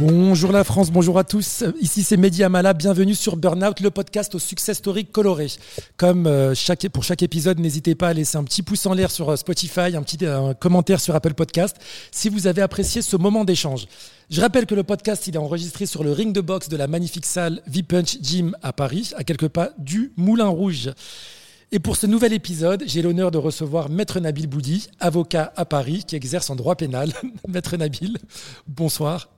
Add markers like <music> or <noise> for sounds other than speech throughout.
Bonjour la France, bonjour à tous. Ici c'est Mehdi Amala, bienvenue sur Burnout, le podcast au success story coloré. Comme euh, pour chaque épisode, n'hésitez pas à laisser un petit pouce en l'air sur euh, Spotify, un petit commentaire sur Apple Podcast si vous avez apprécié ce moment d'échange. Je rappelle que le podcast il est enregistré sur le ring de boxe de la magnifique salle V-Punch Gym à Paris, à quelques pas du Moulin Rouge. Et pour ce nouvel épisode, j'ai l'honneur de recevoir Maître Nabil Boudi, avocat à Paris qui exerce en droit pénal. <laughs> Maître Nabil, bonsoir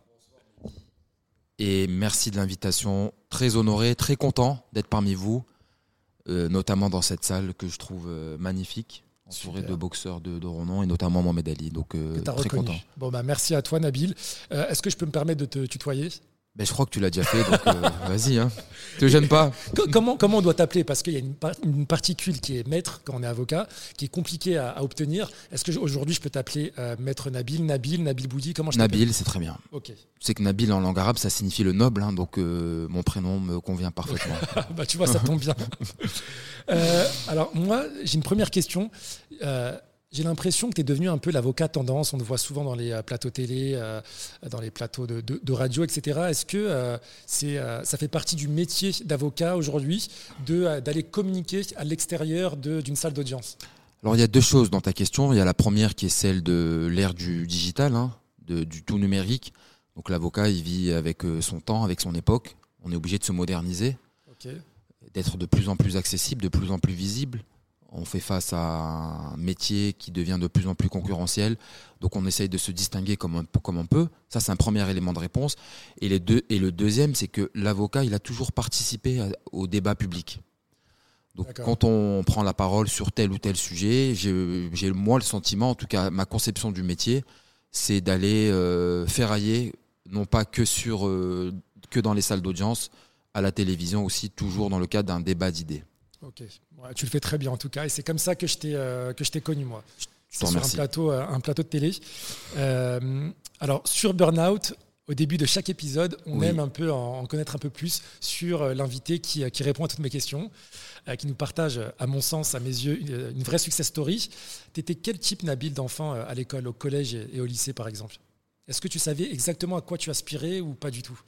et merci de l'invitation. Très honoré, très content d'être parmi vous, euh, notamment dans cette salle que je trouve euh, magnifique, entourée de boxeurs de, de, renom et notamment Mohamed Ali. Donc euh, très content. Bon bah merci à toi Nabil. Est-ce que je peux me permettre de te tutoyer? Ben, je crois que tu l'as déjà fait, donc euh, <laughs> vas-y, hein. te gêne pas. Comment, comment on doit t'appeler? Parce qu'il y a une, une, particule qui est maître quand on est avocat, qui est compliquée à, obtenir. Est-ce qu'aujourd'hui je peux t'appeler euh, maître Nabil, Nabil, Nabil Boudi Comment je Nabil, c'est très bien. Ok. C'est que Nabil en langue arabe, ça signifie le noble, hein, donc euh, mon prénom me convient parfaitement. <laughs> bah, tu vois, ça tombe bien. <laughs> alors moi, j'ai une première question. J'ai l'impression que tu es devenu un peu l'avocat tendance. On te voit souvent dans les euh, plateaux télé, euh, dans les plateaux de, radio, etc. Est-ce que euh, c'est, ça fait partie du métier d'avocat aujourd'hui d'aller communiquer à l'extérieur d'une salle d'audience? Alors il y a deux choses dans ta question. Il y a la première qui est celle de l'ère du digital, hein, du tout numérique. Donc l'avocat, il vit avec son temps, avec son époque. On est obligé de se moderniser, d'être de plus en plus accessible, de plus en plus visible on fait face à un métier qui devient de plus en plus concurrentiel. Donc on essaye de se distinguer comme on, comme on peut. Ça, c'est un premier élément de réponse. Et, les deux, et le deuxième, c'est que l'avocat, il a toujours participé au débat public. Donc quand on prend la parole sur tel ou tel sujet, j'ai moi le sentiment, en tout cas ma conception du métier, c'est d'aller euh, ferrailler, non pas que, sur, euh, que dans les salles d'audience, à la télévision aussi, toujours dans le cadre d'un débat d'idées. Ok, tu le fais très bien en tout cas, et c'est comme ça que je t'ai euh, que je t'ai connu moi. C'est sur un plateau, euh, un plateau de télé. Euh, alors sur Burnout, au début de chaque épisode, on aime un peu en, connaître un peu plus sur l'invité qui, qui, répond à toutes mes questions, qui nous partage, à mon sens, à mes yeux, une, vraie success story. Tu étais quel type, Nabil, d'enfant à l'école, au collège et au lycée, par exemple? Est-ce que tu savais exactement à quoi tu aspirais ou pas du tout?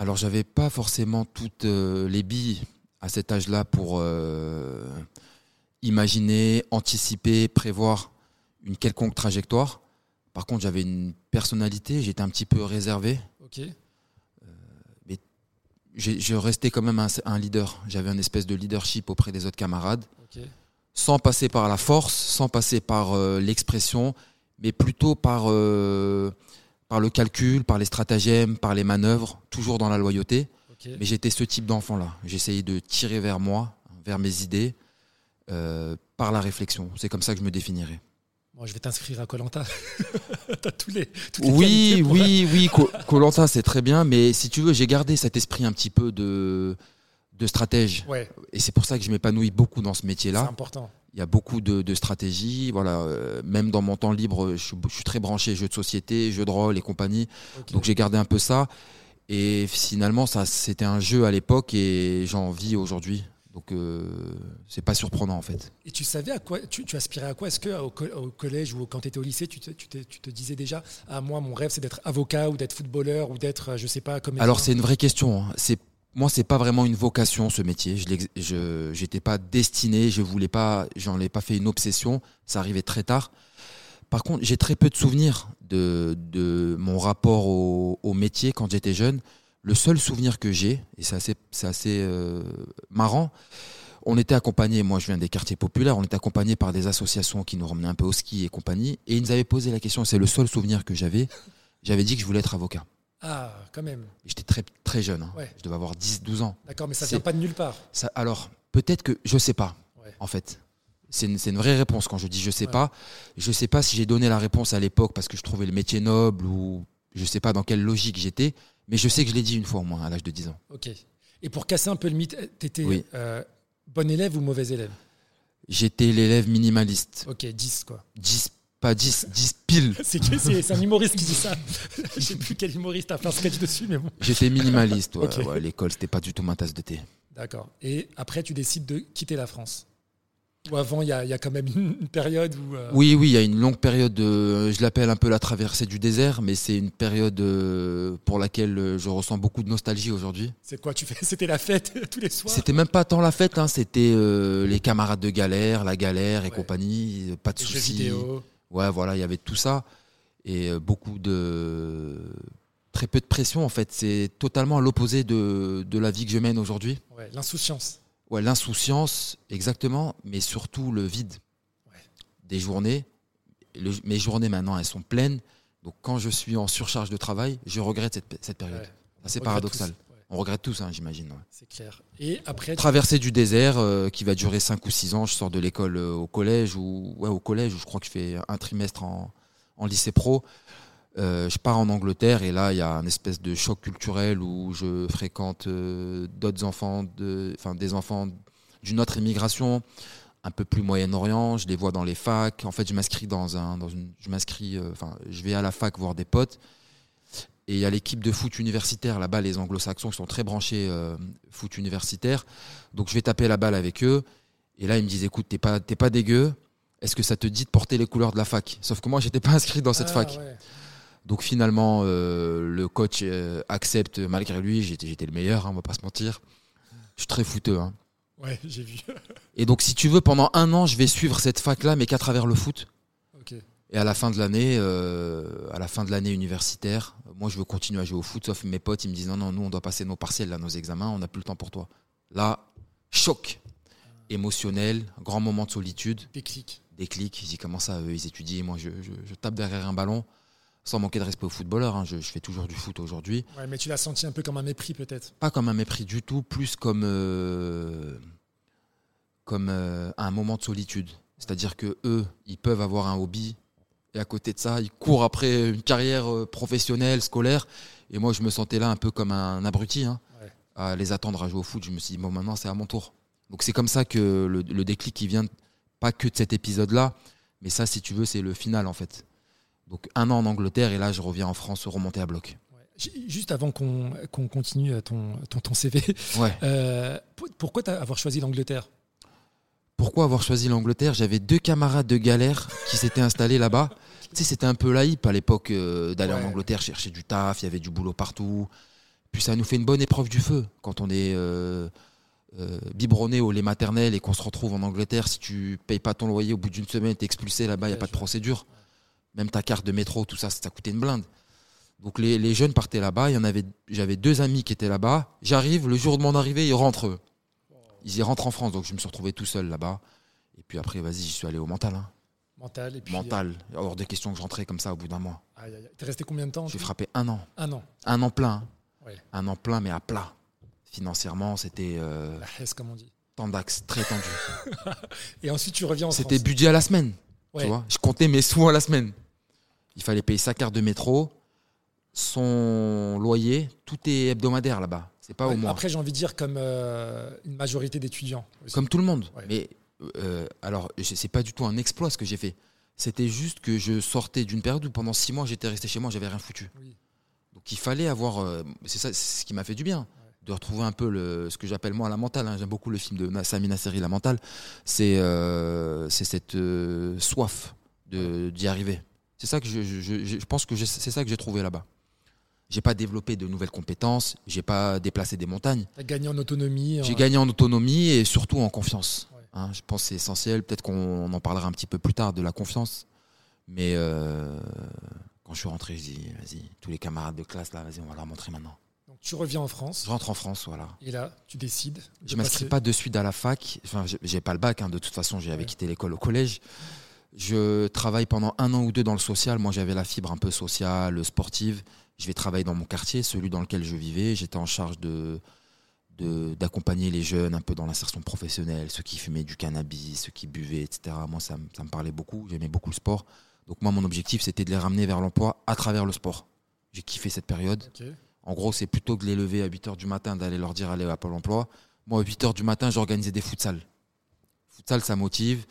Alors j'avais pas forcément toutes euh, les billes à cet âge-là pour euh, imaginer, anticiper, prévoir une quelconque trajectoire. Par contre, j'avais une personnalité, j'étais un petit peu réservé. Ok. Euh, mais je restais quand même un, leader. J'avais un espèce de leadership auprès des autres camarades, sans passer par la force, sans passer par l'expression, mais plutôt par par le calcul, par les stratagèmes, par les manœuvres, toujours dans la loyauté. Mais j'étais ce type d'enfant-là. J'essayais de tirer vers moi, vers mes idées, euh, par la réflexion. C'est comme ça que je me définirais. Moi, je vais t'inscrire à Colanta. <laughs> tous les, oui, oui, oui, Colanta, c'est très bien. Mais si tu veux, j'ai gardé cet esprit un petit peu de, de stratège. Et c'est pour ça que je m'épanouis beaucoup dans ce métier-là. C'est important il y a beaucoup de, stratégies. Voilà, euh, même dans mon temps libre, je, suis très branché jeux de société, jeux de rôle et compagnie. Donc j'ai gardé un peu ça. Et finalement, ça, c'était un jeu à l'époque et j'en vis aujourd'hui. Donc euh, c'est pas surprenant en fait. Et tu savais à quoi tu, aspirais à quoi? Est-ce que au, collège ou quand tu étais au lycée, tu te, tu, te, disais déjà ah moi mon rêve c'est d'être avocat ou d'être footballeur ou d'être je sais pas comme Alors c'est une vraie question. Hein. C'est moi, c'est pas vraiment une vocation ce métier. Je n'étais pas destiné, je voulais pas, j'en ai pas fait une obsession. Ça arrivait très tard. Par contre, j'ai très peu de souvenirs de, de mon rapport au, métier quand j'étais jeune. Le seul souvenir que j'ai, et c'est assez, assez euh, marrant, on était accompagné, moi je viens des quartiers populaires, on était accompagné par des associations qui nous ramenaient un peu au ski et compagnie, et ils nous avaient posé la question, c'est le seul souvenir que j'avais, j'avais dit que je voulais être avocat. Ah, quand même. J'étais très, très jeune. Hein. Je devais avoir 10, 12 ans. D'accord, mais ça vient pas de nulle part. Ça, alors, peut-être que je sais pas, en fait. C'est une, une, vraie réponse quand je dis je sais pas. Je sais pas si j'ai donné la réponse à l'époque parce que je trouvais le métier noble ou je sais pas dans quelle logique j'étais, mais je sais que je l'ai dit une fois au moins à l'âge de 10 ans. Ok. Et pour casser un peu le mythe, tu étais euh, bon élève ou mauvais élève? J'étais l'élève minimaliste. Ok, 10 quoi. 10 pas 10, 10 pile. c'est un humoriste qui dit ça. <laughs> Je sais plus quel humoriste a fait un sketch dessus, mais bon. J'étais minimaliste, ouais, <laughs> l'école, c'était pas du tout ma tasse de thé. D'accord. Et après, tu décides de quitter la France. Ou avant, il y, a, quand même une période où. Euh, oui, oui, il y a une longue période. De, je l'appelle un peu la traversée du désert, mais c'est une période euh, pour laquelle euh, je ressens beaucoup de nostalgie aujourd'hui. C'est quoi tu fais <laughs> C'était la fête tous les soirs? C'était même pas tant la fête, hein, c'était les camarades de galère, la galère et compagnie, pas de soucis. Ouais, voilà, il y avait tout ça et beaucoup de très peu de pression en fait. C'est totalement à l'opposé de, de la vie que je mène aujourd'hui. Ouais, l'insouciance. Ouais, l'insouciance, exactement, mais surtout le vide des journées. mes journées maintenant, elles sont pleines. Donc quand je suis en surcharge de travail, je regrette cette, cette période. C'est paradoxal. On regrette tous, hein, j'imagine. C'est clair. Et après, traverser du désert euh, qui va durer 5 ou 6 ans. Je sors de l'école euh, au collège ou ouais, au collège où je crois que je fais un trimestre en, en lycée pro. Euh, je pars en Angleterre et là, il y a un espèce de choc culturel où je fréquente d'autres enfants, de, enfin des enfants d'une autre immigration, un peu plus Moyen-Orient. Je les vois dans les facs. En fait, je m'inscris dans un, dans une, je m'inscris, enfin, je vais à la fac voir des potes. Et il y a l'équipe de foot universitaire là-bas, les Anglo-Saxons qui sont très branchés foot universitaire. Donc je vais taper la balle avec eux. Et là, ils me disent, écoute, t'es pas, t'es pas dégueu. Est-ce que ça te dit de porter les couleurs de la fac? Sauf que moi, j'étais pas inscrit dans cette ah, fac. Donc finalement, euh, le coach euh, accepte malgré lui. J'étais le meilleur, hein, on va pas se mentir. Je suis très fouteux. Hein. Ouais, j'ai vu. et donc, si tu veux, pendant un an, je vais suivre cette fac-là, mais qu'à travers le foot. Et à la fin de l'année, euh, à la fin de l'année universitaire, moi, je veux continuer à jouer au foot. Sauf mes potes, ils me disent non, non, nous, on doit passer nos partiels, là, nos examens, on n'a plus le temps pour toi. Là, choc émotionnel, grand moment de solitude. Déclic. Déclic. Ils disent comment ça, eux, ils étudient. Moi, je, je tape derrière un ballon sans manquer de respect aux footballeurs. Hein, je, fais toujours du foot aujourd'hui. Ouais, mais tu l'as senti un peu comme un mépris peut-être Pas comme un mépris du tout, plus comme, euh, comme euh, un moment de solitude. C'est-à-dire que eux, ils peuvent avoir un hobby et à côté de ça, ils courent après une carrière euh, professionnelle, scolaire. Et moi, je me sentais là un peu comme un abruti, hein, à les attendre à jouer au foot. Je me suis dit, bon, maintenant, c'est à mon tour. Donc, c'est comme ça que le, le déclic qui vient, pas que de cet épisode-là, mais ça, si tu veux, c'est le final, en fait. Donc un an en Angleterre et là je reviens en France remonter à bloc. Juste avant qu'on continue ton, ton, ton CV, ouais. euh, pourquoi avoir choisi l'Angleterre? Pourquoi avoir choisi l'Angleterre? J'avais deux camarades de galère qui s'étaient installés là-bas. Tu sais, c'était un peu la à l'époque euh, d'aller en Angleterre chercher du taf, il y avait du boulot partout. Puis ça nous fait une bonne épreuve du feu quand on est euh, biberonné au lait maternel et qu'on se retrouve en Angleterre. Si tu payes pas ton loyer au bout d'une semaine, tu es expulsé là-bas, il n'y a pas de procédure. Même ta carte de métro, tout ça, ça coûtait une blinde. Donc les, jeunes partaient là-bas. Il y en avait, j'avais deux amis qui étaient là-bas. J'arrive, le jour de mon arrivée, ils rentrent. Ils y rentrent en France, donc je me suis retrouvé tout seul là-bas. Et puis après, vas-y, j'y suis allé au mental. Hein. Mental, et puis. Mental. Euh, Hors des questions que je rentrais comme ça au bout d'un mois. T'es resté combien de temps J'ai frappé un an. Un an. Un an plein. Un an plein, mais à plat. Financièrement, c'était. Euh, la hesse, comme on dit. Tendax, très tendu. <laughs> et ensuite, tu reviens en C'était budget à la semaine. Tu vois je comptais mes sous à la semaine. Il fallait payer sa carte de métro, son loyer, tout est hebdomadaire là-bas. C'est pas au mois. Après, j'ai envie de dire comme euh, une majorité d'étudiants. Comme tout le monde. Mais euh, alors, c'est pas du tout un exploit ce que j'ai fait. C'était juste que je sortais d'une période où pendant six mois j'étais resté chez moi, j'avais rien foutu. Donc il fallait avoir. Euh, c'est ça, c'est ce qui m'a fait du bien de retrouver un peu le, ce que j'appelle moi la mentale. Hein. J'aime beaucoup le film de Samina Seri, La mentale. C'est c'est cette soif d'y arriver. C'est ça que je, je, pense que c'est ça que j'ai trouvé là-bas. J'ai pas développé de nouvelles compétences, j'ai pas déplacé des montagnes. Gagné en autonomie. J'ai gagné en autonomie et surtout en confiance. Hein, je pense que c'est essentiel. Peut-être qu'on en parlera un petit peu plus tard de la confiance. Mais euh, quand je suis rentré, je dis, vas-y, tous les camarades de classe, là, vas-y, on va leur montrer maintenant. Donc tu reviens en France. Je rentre en France, voilà. Et là, tu décides. Je m'inscris pas de suite à la fac. Enfin, j'ai pas le bac. Hein, de toute façon, j'avais quitté l'école au collège. Je travaille pendant un an ou deux dans le social. Moi, j'avais la fibre un peu sociale, sportive. Je vais travailler dans mon quartier, celui dans lequel je vivais. J'étais en charge de d'accompagner les jeunes un peu dans l'insertion professionnelle, ceux qui fumaient du cannabis, ceux qui buvaient, etc. Moi, ça, me parlait beaucoup. J'aimais beaucoup le sport. Donc moi, mon objectif, c'était de les ramener vers l'emploi à travers le sport. J'ai kiffé cette période. En gros, c'est plutôt que de les lever à 8 h du matin, d'aller leur dire allez à Pôle emploi. Moi, à 8 h du matin, j'organisais des futsal. Futsal, ça motive.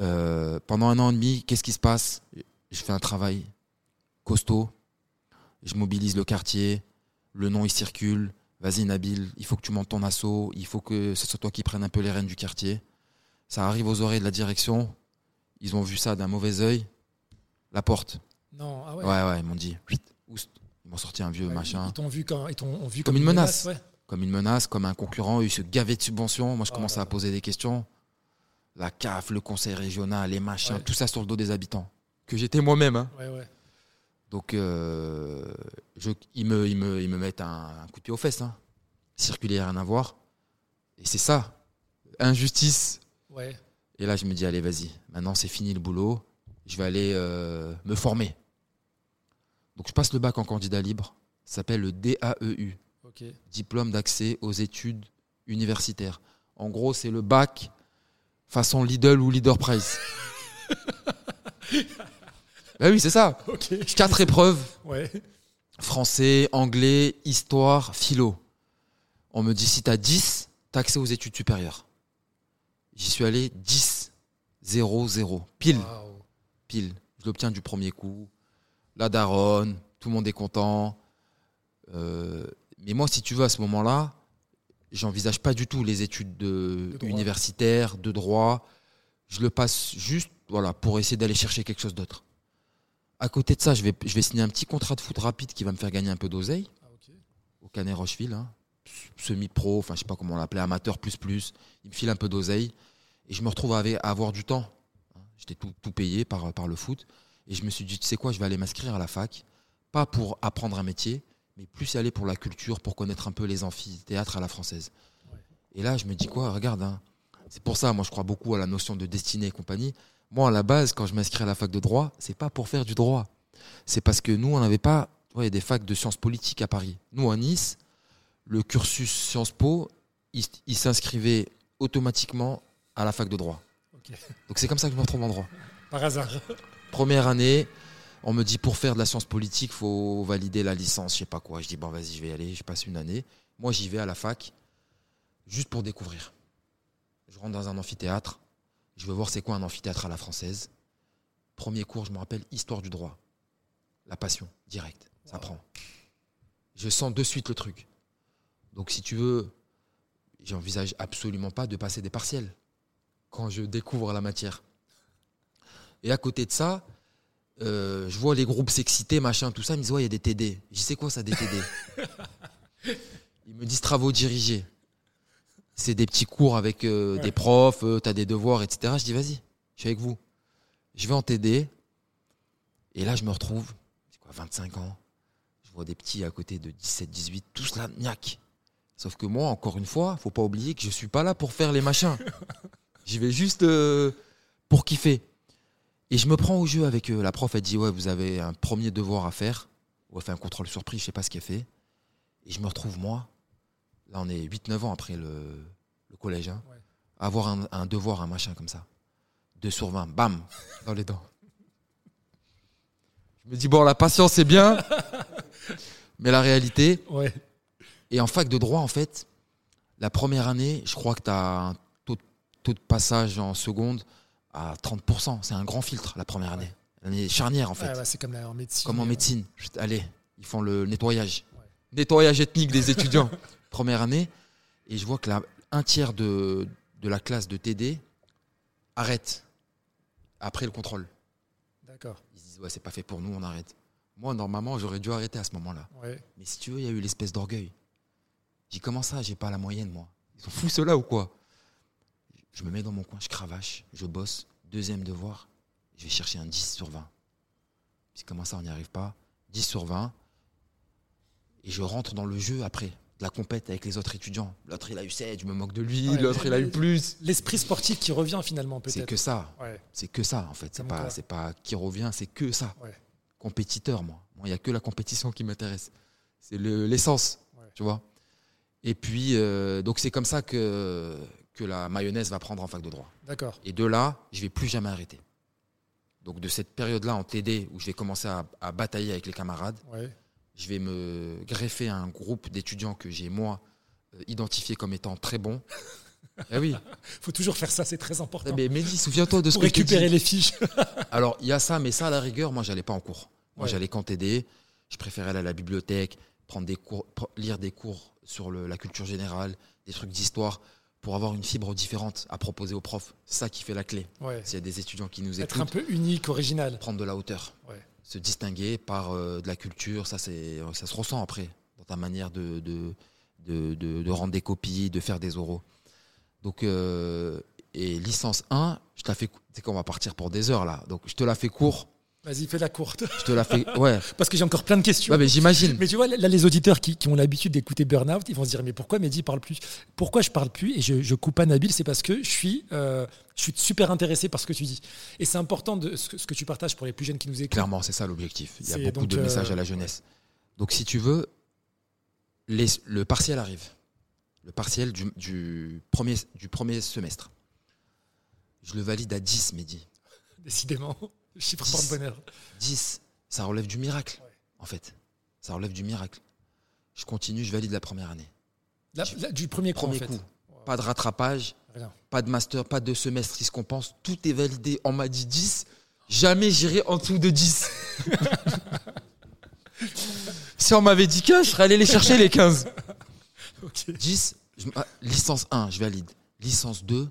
Euh, pendant un an et demi, qu'est-ce qui se passe? Je fais un travail costaud. Je mobilise le quartier. Le nom, il circule. Vas-y, Nabil, il faut que tu montes ton assaut. Il faut que ce soit toi qui prennes un peu les rênes du quartier. Ça arrive aux oreilles de la direction. Ils ont vu ça d'un mauvais œil. La porte. Non, ah ouais. Ouais, ouais, ils m'ont dit. Oust. Ils m'ont sorti un vieux Ouais, machin. Ils t'ont vu, comme, ils t'ont vu Comme une menace. ouais. Comme une menace, comme un concurrent. Ils se gavaient de subventions. Moi, je Oh commençais à poser des questions. La CAF, le conseil régional, les machins, tout ça sur le dos des habitants. Que j'étais moi-même. Hein. Ouais, ouais. Donc, euh, je, ils, me, ils, me, ils me mettent un, un coup de pied aux fesses. Hein. Circuler, rien à voir. Et c'est ça. Injustice. Ouais. Et là, je me dis, allez, vas-y. Maintenant, c'est fini le boulot. Je vais aller euh, me former. Donc, je passe le bac en candidat libre. Ça s'appelle le DAEU. Diplôme d'accès aux études universitaires. En gros, c'est le bac façon Lidl ou Leader Price. <laughs> bah oui, c'est ça. <laughs> Quatre épreuves. Ouais. Français, anglais, histoire, philo. On me dit si t'as 10, t'as accès aux études supérieures. J'y suis allé 10, 0, 0. Pile, pile. Je l'obtiens du premier coup. La daronne, tout le monde est content. Euh, mais moi, si tu veux, à ce moment-là, j'envisage pas du tout les études de, De droit. universitaires, de droit. Je le passe juste voilà, pour essayer d'aller chercher quelque chose d'autre. À côté de ça, je vais, je vais signer un petit contrat de foot rapide qui va me faire gagner un peu d'oseille Ah, au Canet Rocheville, hein. semi-pro, enfin je sais pas comment on l'appelait, amateur plus plus. Il me file un peu d'oseille et je me retrouve à avoir du temps. hein. J'étais tout, tout payé par, par le foot et je me suis dit, tu sais quoi, je vais aller m'inscrire à la fac, pas pour apprendre un métier, mais plus aller pour la culture, pour connaître un peu les amphithéâtres à la française. Ouais. Et là, je me dis quoi, regarde, hein. c'est pour ça, moi je crois beaucoup à la notion de destinée et compagnie. Moi, à la base, quand je m'inscris à la fac de droit, c'est pas pour faire du droit. C'est parce que nous, on n'avait pas, il y a des facs de sciences politiques à Paris. Nous, à Nice, le cursus Sciences Po, il, il s'inscrivait automatiquement à la fac de droit. Donc c'est comme ça que je me retrouve en droit. Par hasard. Première année, on me dit pour faire de la science politique, faut valider la licence, je sais pas quoi. Je dis bon vas-y, je vais y aller, je passe une année. Moi j'y vais à la fac juste pour découvrir. Je rentre dans un amphithéâtre, je veux voir c'est quoi un amphithéâtre à la française. Premier cours, je me rappelle histoire du droit. La passion, direct, ça Wow. prend. Je sens de suite le truc. Donc si tu veux, j'envisage absolument pas de passer des partiels quand je découvre la matière. Et à côté de ça, euh, je vois les groupes s'exciter, machin, tout ça. Ils me disent, ouais, il y a des TD. Je dis, c'est quoi ça, des TD <laughs> Ils me disent travaux dirigés. C'est des petits cours avec euh, Ouais. des profs, euh, t'as des devoirs, etc. Je dis, vas-y, je suis avec vous. Je vais en TD. Et là, je me retrouve, c'est quoi, 25 ans. Je vois des petits à côté de 17, 18, tous là, niaque. Sauf que moi, encore une fois, faut pas oublier que je suis pas là pour faire les machins. <laughs> J'y vais juste euh, pour kiffer. Et je me prends au jeu avec eux. La prof, elle dit Ouais, vous avez un premier devoir à faire. Ou elle fait un contrôle surprise, je sais pas ce qu'elle fait. Et je me retrouve, moi, là, on est 8-9 ans après le, le collège, hein, Ouais. avoir un, un devoir, un machin comme ça. 2 sur 20, bam, dans les dents. Je me dis Bon, la patience, c'est bien. <laughs> mais la réalité, Ouais. et en fac de droit, en fait, la première année, je crois que tu as un taux, taux de passage en seconde à 30%. C'est un grand filtre, la première année. L'année charnière, en fait. Ouais, c'est comme en médecine. Comme en euh, médecine. Allez, ils font le nettoyage. Ouais. Nettoyage ethnique des étudiants. <laughs> première année. Et je vois que la, un tiers de, de la classe de TD arrête après le contrôle. D'accord. Ils se disent, ouais, c'est pas fait pour nous, on arrête. Moi, normalement, j'aurais dû arrêter à ce moment-là. Ouais. Mais si tu veux, il y a eu l'espèce d'orgueil. J'ai comment ça, j'ai pas la moyenne, moi? Ils sont fous ceux-là ou quoi? Je me mets dans mon coin, je cravache, je bosse. Deuxième devoir, je vais chercher un 10 sur 20. Puis comment ça, on n'y arrive pas 10 sur 20. Et je rentre dans le jeu après, de la compète avec les autres étudiants. L'autre, il a eu 7, je me moque de lui. Ouais, L'autre, il a eu plus. L'esprit sportif qui revient finalement C'est peut-être. que ça. Ouais. C'est que ça, en fait. C'est pas, c'est pas qui revient, c'est que ça. Ouais. Compétiteur, moi. Il n'y a que la compétition qui m'intéresse. C'est le- l'essence, tu vois. Et puis, euh, donc c'est comme ça que, que la mayonnaise va prendre en fac de droit. D'accord. Et de là, je vais plus jamais arrêter. Donc de cette période-là en TD, où je vais commencer à, à batailler avec les camarades, Ouais. Je vais me greffer à un groupe d'étudiants que j'ai, moi, euh, identifié comme étant très bons. <laughs> eh oui. Faut toujours faire ça, c'est très important. Mais Mehdi, souviens-toi de ce Pour que dit. récupérer les fiches. <laughs> Alors, il y a ça, mais ça, à la rigueur, moi, j'allais pas en cours. Moi, Ouais. j'allais qu'en TD. Je préférais aller à la bibliothèque, prendre des cours, lire des cours sur le- la culture générale, des trucs d'histoire, pour avoir une fibre différente à proposer aux profs. C'est ça qui fait la clé. Ouais. S'il y a des étudiants qui nous Être un écoutent, peu unique, original. prendre de la hauteur. Ouais. Se distinguer par euh, de la culture, ça, c'est, ça se ressent après dans ta manière de, de, de, de- rendre des copies, de faire des oraux. Donc, euh, et licence 1, je te la fais. sais qu'on va partir pour des heures là. Donc, je te la fais court. Vas-y, fais la courte. Je te la fais. Ouais. <laughs> Parce que j'ai encore plein de questions. Ouais, mais j'imagine. Mais tu vois, là, les auditeurs qui, qui ont l'habitude d'écouter Burnout, ils vont se dire Mais pourquoi Mehdi parle plus? Pourquoi je parle plus Et je, je coupe pas Nabil, c'est parce que je suis, euh, je suis super intéressé par ce que tu dis. Et c'est important de, ce, que, ce que tu partages pour les plus jeunes qui nous écoutent. Clairement, c'est ça l'objectif. Il y a beaucoup donc, de euh, messages à la jeunesse. Donc, si tu veux, les- le partiel arrive. Le partiel du, du premier, du premier semestre. Je le valide à 10, Mehdi. <laughs> Décidément, chiffre 10. porte-bonheur. 10, ça relève du miracle, Ouais. en fait. Ça relève du miracle. Je continue, je valide la première année. Du premier coup, Premier en fait. coup. Pas de rattrapage, Rien. pas de master, pas de semestre qui se compense. Tout est validé. On m'a dit 10. Jamais j'irai en dessous de 10. <laughs> si on m'avait dit 15, je serais allé les chercher les 15. <laughs> Ok. 10, je- ah, licence 1, je valide. Licence 2,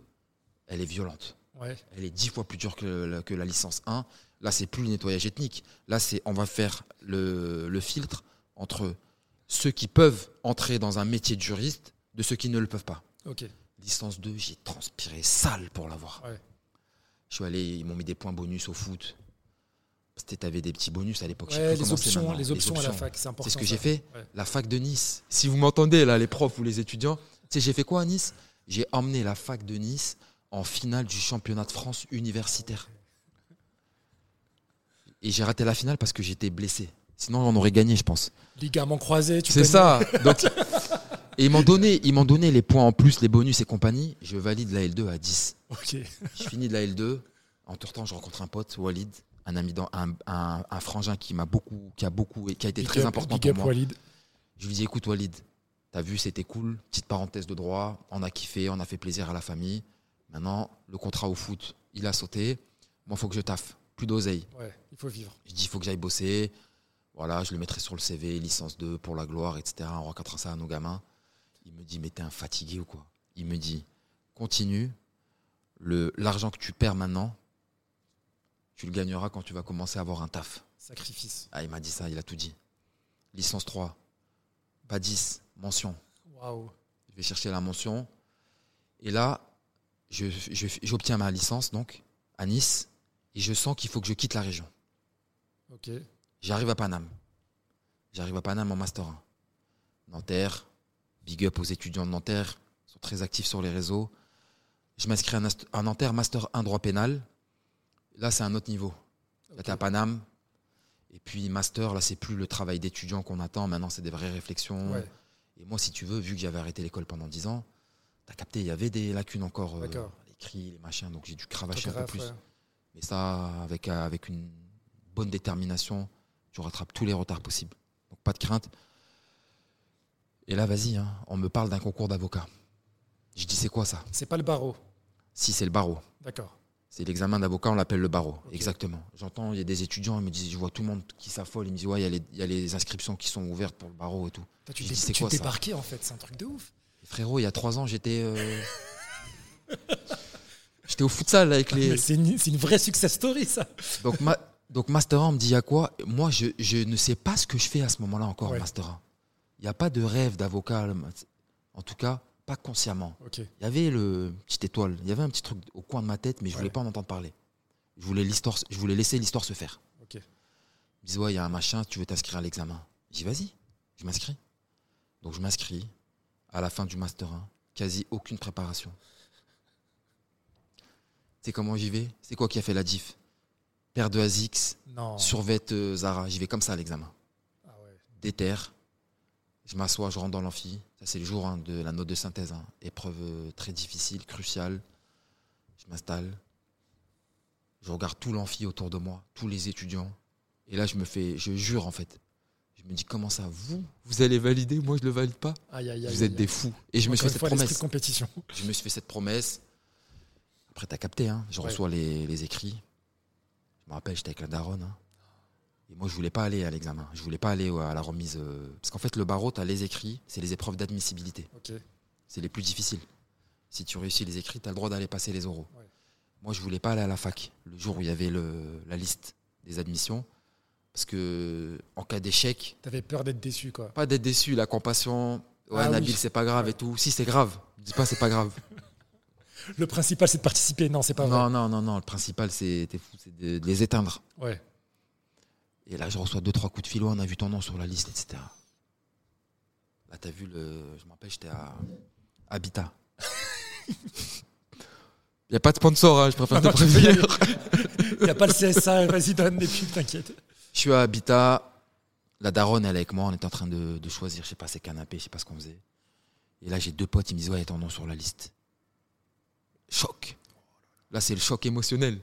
elle est violente. Ouais. Elle est 10 fois plus dure que la, que la licence 1. Là, c'est plus le nettoyage ethnique. Là, c'est on va faire le, le filtre entre ceux qui peuvent entrer dans un métier de juriste de ceux qui ne le peuvent pas. Ok. Licence 2, j'ai transpiré sale pour l'avoir. Ouais. Je suis allé, ils m'ont mis des points bonus au foot. Parce que avais des petits bonus à l'époque. Ouais, les options, maintenant. les options à la fac, c'est important. C'est ce que j'ai fait. Ouais. La fac de Nice. Si vous m'entendez, là, les profs ou les étudiants, tu sais, j'ai fait quoi à Nice? J'ai emmené la fac de Nice en finale du championnat de France universitaire. Et j'ai raté la finale parce que j'étais blessé. Sinon, on aurait gagné, je pense. Ligament croisé, tu C'est ça. Donc, et <laughs> ils m'ont donné, ils m'ont donné les points en plus, les bonus et compagnie. Je valide la L2 à 10. Ok. Je finis de la L2. En tout temps, je rencontre un pote, Walid, un ami, dans, un, un- un frangin qui m'a beaucoup, qui a beaucoup, et qui a été Big très up- important pour up moi. Walid. Je lui dis, écoute Walid, t'as vu, c'était cool. Petite parenthèse de droit, on a kiffé, on a fait plaisir à la famille. Maintenant, le contrat au foot, il a sauté. Moi, faut que je taffe. Plus d'oseille. Ouais, il faut vivre. Je dis, il faut que j'aille bosser. Voilà, je le mettrai sur le CV, licence 2 pour la gloire, etc. On racontera ça à nos gamins. Il me dit, mais t'es un fatigué ou quoi? Il me dit, continue. Le- L'argent que tu perds maintenant, tu le gagneras quand tu vas commencer à avoir un taf. Sacrifice. Ah, il m'a dit ça, il a tout dit. Licence 3, pas 10, mention. Waouh. Je vais chercher la mention. Et là, j'obtiens ma licence donc à Nice et je sens qu'il faut que je quitte la région. Ok. J'arrive à Paname. J'arrive à Paname en Master 1. Nanterre, big up aux étudiants de Nanterre, ils sont très actifs sur les réseaux. Je m'inscris à Nanterre Master 1 droit pénal. Là, c'est un autre niveau. Là, t'es à Paname. Et puis Master, là, c'est plus le travail d'étudiant qu'on attend. Maintenant, c'est des vraies réflexions. Ouais. Et moi, si tu veux, vu que j'avais arrêté l'école pendant 10 ans, t'as capté, il y avait des lacunes encore. euh, les cris, les machins. Donc j'ai dû cravacher un peu plus. ouais. Mais ça, avec, euh, avec une bonne détermination, tu rattrapes tous les retards possibles. Donc pas de crainte. Et là, vas-y, hein, on me parle d'un concours d'avocat. Je dis, c'est quoi ça? C'est pas le barreau. Si, c'est le barreau. D'accord. C'est l'examen d'avocat, on l'appelle le barreau. Exactement. J'entends, il y a des étudiants, ils me disent, je vois tout le monde qui s'affole. Ils me disent, ouais, il y a les- il y, a les inscriptions qui sont ouvertes pour le barreau et tout. Toi, tu Je dis, c'est quoi débarqué en fait, c'est un truc de ouf. Frérot, il y a trois ans, j'étais. euh, <laughs> j'étais au futsal avec les. Mais c'est une, c'est une vraie success story ça. Donc, ma- donc Master 1 on me dit, il y a quoi? Moi, je, je ne sais pas ce que je fais à ce moment-là encore, Ouais. Master 1. Il n'y a pas de rêve d'avocat. le- En tout cas, pas consciemment. Ok. Il y avait le petite étoile, il y avait un petit truc au coin de ma tête, mais je voulais Ouais. pas en entendre parler. Je voulais, l'histoire, je voulais laisser l'histoire se faire. Ok. Ils me disent, ouais, il y a un machin, tu veux t'inscrire à l'examen? Je dis, vas-y, je m'inscris. Donc je m'inscris. À la fin du Master 1, quasi aucune préparation. Tu sais comment j'y vais? C'est quoi qui a fait la diff? Paire de ASICS, survêt euh, Zara, j'y vais comme ça à l'examen. Ah ouais. Déter, je m'assois, je rentre dans l'amphi. Ça, c'est le jour hein, de la note de synthèse. hein. Épreuve euh, très difficile, cruciale. Je m'installe. Je regarde tout l'amphi autour de moi, tous les étudiants. Et là, je me fais, je jure en fait. Me dis, comment ça, vous Vous allez valider Moi, je le valide pas? Aïe, aïe, aïe, Vous êtes des fous. Et je me suis fait cette fois, promesse. compétition. Je me suis fait cette promesse. Après, t'as capté, hein. Je Ouais. reçois les, les écrits. Je me rappelle, j'étais avec la daronne. hein. Et moi, je voulais pas aller à l'examen. Je voulais pas aller à la remise. euh, Parce qu'en fait, le barreau, t'as les écrits, c'est les épreuves d'admissibilité. C'est les plus difficiles. Si tu réussis les écrits, tu as le droit d'aller passer les oraux. Ouais. Moi, je voulais pas aller à la fac le jour où il y avait le, la liste des admissions. Parce que en cas d'échec, T'avais peur d'être déçu, quoi. pas d'être déçu, la compassion. Ouais, Ah Nabil, oui. c'est pas grave et tout. Si, c'est grave. Dis pas, c'est pas grave. <laughs> Le principal, c'est de participer. Non, c'est pas non, non, non, non. Le principal, c'est de, de les éteindre. Ouais. Et là, je reçois deux, trois coups de fil. Ouais, on a vu ton nom sur la liste, etc. Là, t'as vu le. Je me rappelle, j'étais à Habitat. <laughs> Il n'y a pas de sponsor, hein, je préfère te peux y prévenir. Il n'y a pas le CSA, vas-y, donne des pubs, t'inquiète. Je suis à Habitat. La daronne, elle est avec moi. On était en train de, de choisir, je sais pas, ses canapés, je sais pas ce qu'on faisait. Et là, j'ai deux potes, ils me disent Ouais, ton nom sur la liste. Choc. Là, c'est le choc émotionnel.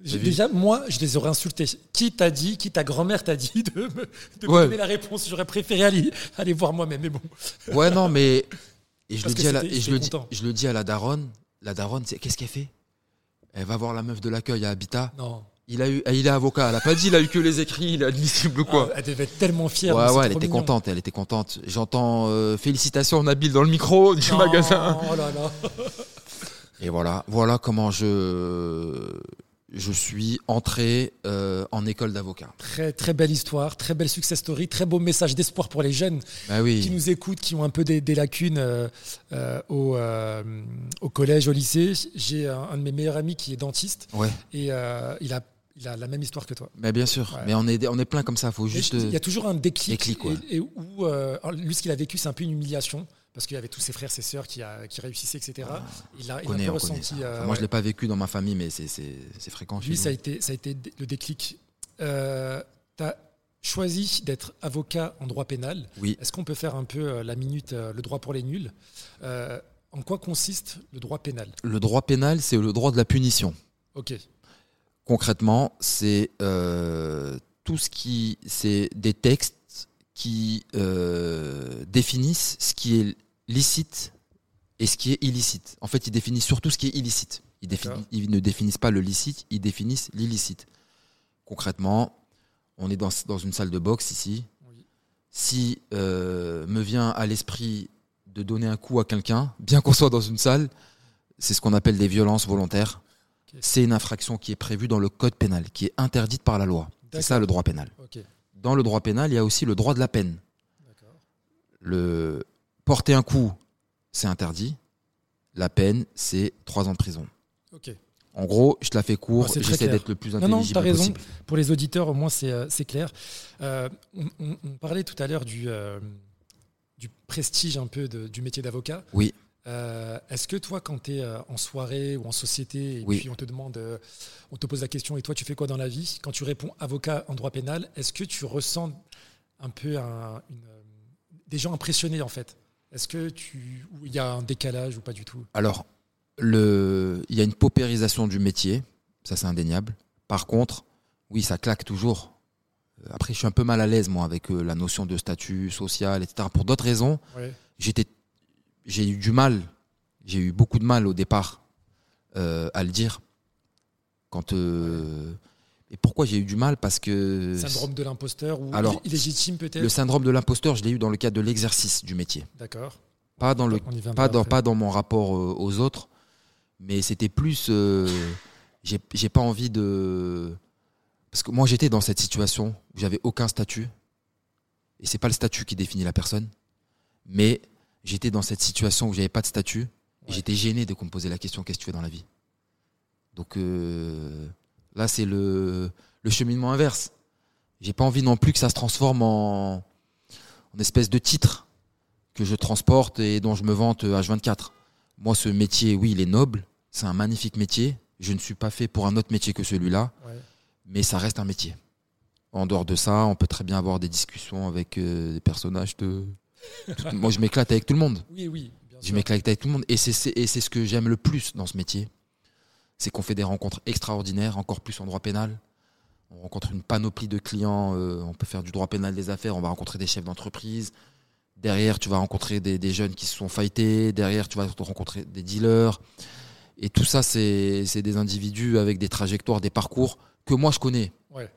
Déjà, moi, je les aurais insultés. Qui t'a dit, qui ta grand-mère t'a dit de me, de me Ouais. donner la réponse? J'aurais préféré aller, aller voir moi-même, mais bon. Ouais, non, mais. Et je, Parce le dis, à la, et je, c'était le dis, content. je le dis à la daronne. La daronne, c'est qu'est-ce qu'elle fait? Elle va voir la meuf de l'accueil à Habitat. Non. Il, a eu, il est avocat. Elle a pas dit il a eu que les écrits, il est admissible ou quoi. Ah, elle devait être tellement fière. ouais, ouais, elle était mignon. contente. Elle était contente. J'entends euh, félicitations Nabil dans le micro du Non, magasin. Oh là là. <laughs> Et voilà, voilà comment je je suis entré euh, en école d'avocat. Très, très belle histoire, très belle success story, très beau message d'espoir pour les jeunes Bah qui nous écoutent, qui ont un peu des, des lacunes euh, euh, au, au collège, au lycée. J'ai un, un de mes meilleurs amis qui est dentiste Ouais. et il, a, il a la même histoire que toi. Mais bien sûr. Ouais. Mais on est on est plein comme ça. Faut juste. Il y a toujours un déclic. déclic, ouais. et, et où, euh, lui, ce qu'il a vécu, c'est un peu une humiliation. Parce qu'il y avait tous ses frères, ses sœurs qui, a- qui réussissaient, etc. il a, On il a connaît, ressenti. euh, Enfin, moi, je ouais. l'ai pas vécu dans ma famille, mais c'est fréquent. Lui, ça a été, ça a été le déclic. Euh, tu as choisi d'être avocat en droit pénal. Oui. Est-ce qu'on peut faire un peu euh, la minute, le droit pour les nuls? En quoi consiste le droit pénal? Le droit pénal, c'est le droit de la punition. Ok, Concrètement, c'est euh, tout ce qui, c'est des textes qui euh, définissent ce qui est licite et ce qui est illicite. En fait, ils définissent surtout ce qui est illicite. Ils, ne définissent pas le licite, ils définissent l'illicite. Concrètement, on est dans, dans une salle de boxe ici. Oui. Si euh, me vient à l'esprit de donner un coup à quelqu'un, bien qu'on soit dans une salle, c'est ce qu'on appelle des violences volontaires. C'est une infraction qui est prévue dans le code pénal, qui est interdite par la loi. C'est ça le droit pénal. Dans le droit pénal, il y a aussi le droit de la peine. Le porter un coup, c'est interdit. La peine, c'est trois ans de prison. En gros, je te la fais court, Ah, j'essaie d'être le plus Non, non, intelligible t'as raison. possible. Pour les auditeurs, au moins, c'est euh, c'est clair. Euh, on, on- on parlait tout à l'heure du, euh, du prestige un peu de- du métier d'avocat. Oui. Euh, Est-ce que toi, quand tu es en soirée ou en société, et Oui. puis on te demande, euh, on te pose la question, et toi, tu fais quoi dans la vie? Quand tu réponds avocat en droit pénal, est-ce que tu ressens un peu un- une, euh, des gens impressionnés, en fait? Est-ce que tu, il y a un décalage ou pas du tout? Alors, le, il y a une paupérisation du métier, ça c'est indéniable. Par contre, oui, ça claque toujours. Euh, Après, je suis un peu mal à l'aise, moi, avec euh, la notion de statut social, etc. Pour d'autres raisons, Ouais. j'étais, j'ai eu du mal, j'ai eu beaucoup de mal au départ euh, à le dire. Quand, euh, et pourquoi j'ai eu du mal? Parce que Syndrome de l'imposteur ou Alors, illégitime peut-être? le syndrome de l'imposteur, je l'ai eu dans le cadre de l'exercice du métier, D'accord. pas dans le pas dans, pas dans mon rapport euh, aux autres, mais c'était plus. j'ai pas envie de. Parce que moi, j'étais dans cette situation où j'avais aucun statut. Et c'est pas le statut qui définit la personne. Mais j'étais dans cette situation où j'avais pas de statut. Ouais. j'étais gêné de qu'on me posait la question qu'est-ce que tu fais dans la vie? Donc euh, là, c'est le, le cheminement inverse. J'ai pas envie non plus que ça se transforme en, en espèce de titre que je transporte et dont je me vante H24. Moi, ce métier, oui, il est noble. C'est un magnifique métier. Je ne suis pas fait pour un autre métier que celui-là, Ouais. mais ça reste un métier. En dehors de ça, on peut très bien avoir des discussions avec euh, des personnages de. Tout- Moi, je m'éclate avec tout le monde. Oui, oui, bien Je m'éclate avec tout le monde. Et c'est- ce que j'aime le plus dans ce métier. C'est qu'on fait des rencontres extraordinaires, encore plus en droit pénal. On rencontre une panoplie de clients. euh, on peut faire du droit pénal des affaires. On va rencontrer des chefs d'entreprise. Derrière, tu vas rencontrer des, des jeunes qui se sont fightés. Derrière, tu vas rencontrer des dealers. Et tout ça, c'est c'est des individus avec des trajectoires, des parcours que moi, je connais. Ouais.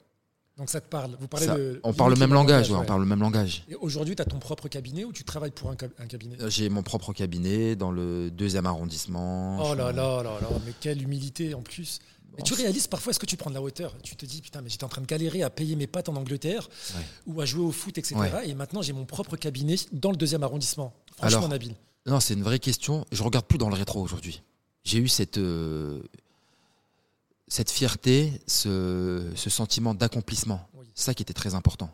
Donc ça te parle. Vous parlez Ça- de on parle le même langage, ouais, ouais. on parle le même langage. Et aujourd'hui, tu as ton propre cabinet ou tu travailles pour un, ca- un cabinet? Euh, J'ai mon propre cabinet dans le deuxième arrondissement. Oh Je là suis- là là là, mais quelle humilité en plus. Mais tu réalises parfois, est-ce que tu prends de la hauteur? Tu te dis, putain, mais j'étais en train de galérer à payer mes pattes en Angleterre Ouais. ou à jouer au foot, etc. Ouais. Et maintenant, j'ai mon propre cabinet dans le deuxième arrondissement. Franchement, Alors, Nabil. Non, c'est une vraie question. Je regarde plus dans le rétro aujourd'hui. J'ai eu cette, euh, cette fierté, ce, ce sentiment d'accomplissement. Oui. Ça qui était très important.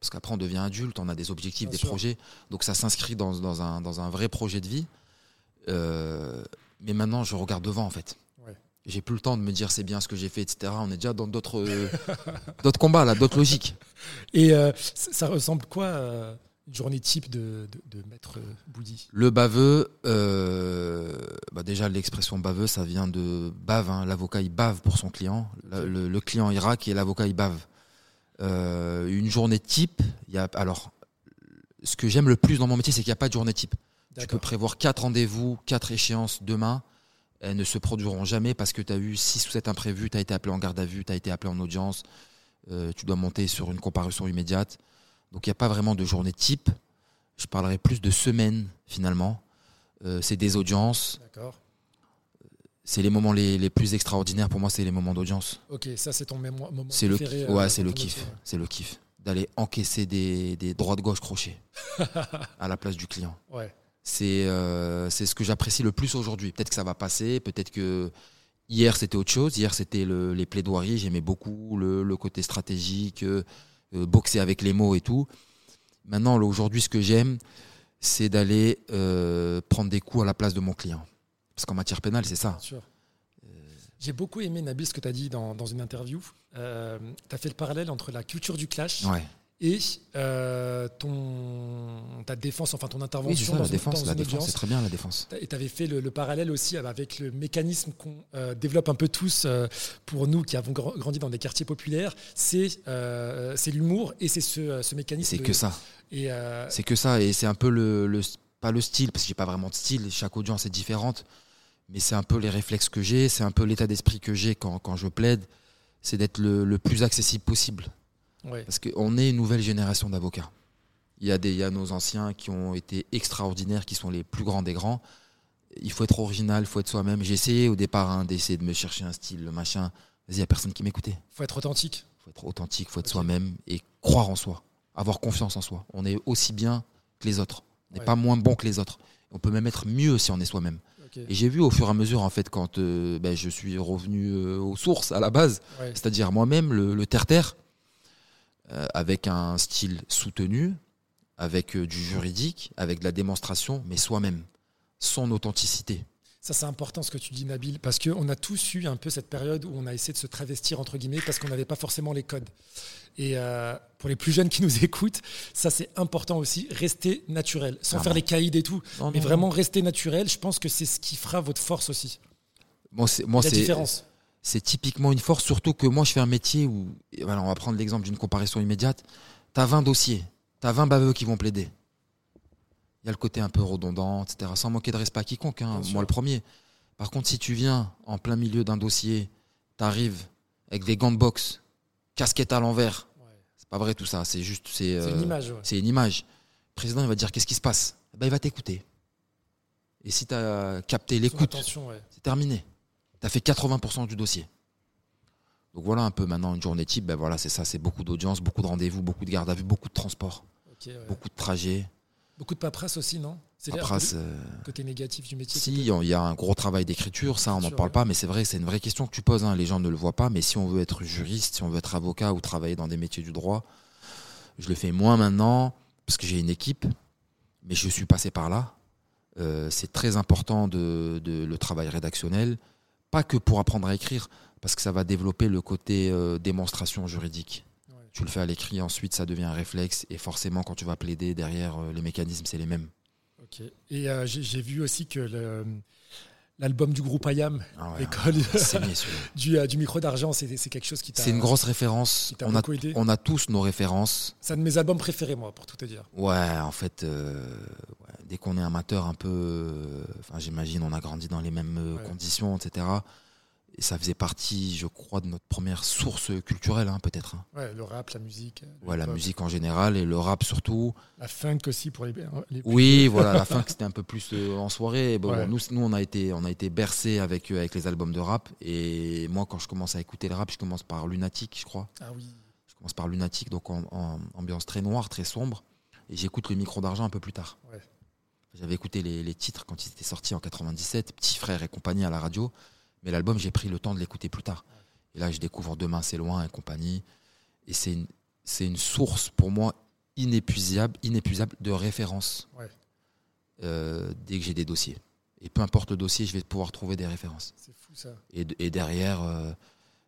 Parce qu'après, on devient adulte, on a des objectifs, Bien des sûr. projets. Donc ça s'inscrit dans, dans un, dans un vrai projet de vie. Euh, mais maintenant, je regarde devant, en fait. Ouais. J'ai plus le temps de me dire c'est bien ce que j'ai fait, etc. On est déjà dans d'autres euh, d'autres combats, là, d'autres logiques. Et euh, ça ressemble quoi une journée type de, de, de maître euh, Boudy Le baveux, euh, bah déjà l'expression baveux, ça vient de bave. hein. L'avocat il bave pour son client. Le, le- le client il raque et l'avocat il bave. Euh, une journée type, il y a alors ce que j'aime le plus dans mon métier, c'est qu'il n'y a pas de journée type. Tu peux prévoir quatre rendez-vous, quatre échéances demain. Elles ne se produiront jamais parce que tu as eu six ou sept imprévus, tu as été appelé en garde à vue, tu as été appelé en audience, euh, tu dois monter sur une comparution immédiate. Donc il n'y a pas vraiment de journée type. Je parlerai plus de semaine finalement. Euh, c'est des audiences. D'accord. C'est les moments les, les plus extraordinaires pour moi, c'est les moments d'audience. Ok, ça c'est ton mémo- moment C'est le, préféré. ouais, euh, c'est le kiff. C'est le kiff. D'aller encaisser des, des droites-gauche crochets <laughs> à la place du client. Ouais. Ouais. C'est euh, c'est ce que j'apprécie le plus aujourd'hui. Peut-être que ça va passer, peut-être que hier c'était autre chose. Hier c'était le- les plaidoiries, j'aimais beaucoup le, le côté stratégique, euh, euh, boxer avec les mots et tout. Maintenant, aujourd'hui, ce que j'aime, c'est d'aller euh, prendre des coups à la place de mon client. Parce qu'en matière pénale, c'est ça. Sûr. J'ai beaucoup aimé, Nabil, ce que tu as dit dans, dans une interview. tu as fait le parallèle entre la culture du clash Ouais. Et euh, ton, ta défense, enfin ton Oui, intervention ça, dans, la défense. dans La une défense, audience. c'est très bien la défense. Et tu avais fait le, le parallèle aussi avec le mécanisme qu'on euh, développe un peu tous euh, pour nous qui avons gr- grandi dans des quartiers populaires. C'est c'est l'humour et c'est ce, ce mécanisme. c'est que ça. Et, C'est que ça. Et c'est un peu le, le- pas le style, parce que j'ai pas vraiment de style. Chaque audience est différente. Mais c'est un peu les réflexes que j'ai. C'est un peu l'état d'esprit que j'ai quand, quand je plaide. C'est d'être le, le plus accessible possible. Ouais. Parce qu'on est une nouvelle génération d'avocats. Il y, a des, il y a nos anciens qui ont été extraordinaires, qui sont les plus grands des grands. Il faut être original, il faut être soi-même. J'ai essayé au départ hein, d'essayer de me chercher un style, le machin. Vas-y, il n'y a personne qui m'écoutait. faut être authentique. Il faut être authentique, il faut être soi-même et croire en soi. Avoir confiance en soi. On est aussi bien que les autres. On n'est Ouais. pas moins bon que les autres. On peut même être mieux si on est soi-même. Et j'ai vu au fur et à mesure, en fait, quand euh, ben, je suis revenu euh, aux sources, à la base, Ouais. c'est-à-dire moi-même, le, terre-terre, avec un style soutenu, avec euh, du juridique, avec de la démonstration, mais soi-même, son authenticité. Ça, c'est important ce que tu dis, Nabil, parce qu'on a tous eu un peu cette période où on a essayé de se travestir, entre guillemets, parce qu'on n'avait pas forcément les codes. Et euh, pour les plus jeunes qui nous <laughs> écoutent, ça, c'est important aussi, rester naturel, sans Ah faire bon. les caïds et tout, Non, mais non, vraiment rester naturel. Je pense que c'est ce qui fera votre force aussi. C'est, moi, la différence. C'est typiquement une force, surtout que moi, je fais un métier où, voilà, on va prendre l'exemple d'une comparaison immédiate. Tu as 20 dossiers, tu as 20 baveux qui vont plaider. Il y a le côté un peu redondant, etc., sans manquer de respect à quiconque, hein, sûr. moi le premier. Par contre, si tu viens en plein milieu d'un dossier, tu arrives avec des gants de boxe, casquette à l'envers, c'est pas vrai tout ça, c'est juste. C'est, euh, une image. ouais. c'est une image. Le président, il va te dire qu'est-ce qui se passe? Eh ben, Il va t'écouter. Et si tu as capté l'écoute, ouais. c'est terminé. Tu as fait 80% du dossier. Donc voilà un peu maintenant une journée type. Ben voilà, c'est ça, c'est beaucoup d'audience, beaucoup de rendez-vous, beaucoup de garde à vue, beaucoup de transport, ouais. beaucoup de trajets. Beaucoup de paperasse aussi, non? C'est Paperasse, le euh, côté négatif du métier. si, il y a un gros travail d'écriture, ça on n'en parle ouais. pas, mais c'est vrai, c'est une vraie question que tu poses. hein. Les gens ne le voient pas, mais si on veut être juriste, si on veut être avocat ou travailler dans des métiers du droit, je le fais moins maintenant parce que j'ai une équipe, mais je suis passé par là. Euh, c'est très important de, de- le travail rédactionnel, pas que pour apprendre à écrire, parce que ça va développer le côté euh, démonstration juridique. Ouais. Tu le fais à l'écrit, ensuite ça devient un réflexe, et forcément quand tu vas plaider derrière, euh, les mécanismes c'est les mêmes. Ok. Et euh, j'ai vu aussi que le- l'album du groupe IAM, Ah ouais, l'école <laughs> du, euh, du micro d'argent, c'est quelque chose qui t'a. C'est une grosse référence. On a, beaucoup aidé. on a tous nos références. C'est un de mes albums préférés, moi, pour tout te dire. Ouais, en fait, euh, ouais, dès qu'on est amateur un peu, euh, enfin, j'imagine, on a grandi dans les mêmes euh, Ouais. conditions, etc. Et ça faisait partie, je crois, de notre première source culturelle, hein, peut-être. hein. Ouais, le rap, la musique. le Ouais, la musique en général et le rap surtout. La funk aussi pour les. les Oui, voilà, la <laughs> fin c'était un peu plus euh, en soirée. Bon, Ouais. nous, nous, on a été, on a été bercé avec euh, avec les albums de rap. Et moi, quand je commence à écouter le rap, je commence par Lunatic, je crois. Ah oui. Je commence par Lunatic, donc en, en ambiance très noire, très sombre. Et j'écoute le micro d'argent un peu plus tard. Ouais. J'avais écouté les, les titres quand ils étaient sortis en 97, Petit Frère et compagnie à la radio. Mais l'album, j'ai pris le temps de l'écouter plus tard. Et là, je découvre Demain, c'est loin et compagnie. Et c'est une, c'est une source pour moi inépuisable, inépuisable de références Ouais. euh, dès que j'ai des dossiers. Et peu importe le dossier, je vais pouvoir trouver des références. C'est fou ça. Et, et derrière, euh,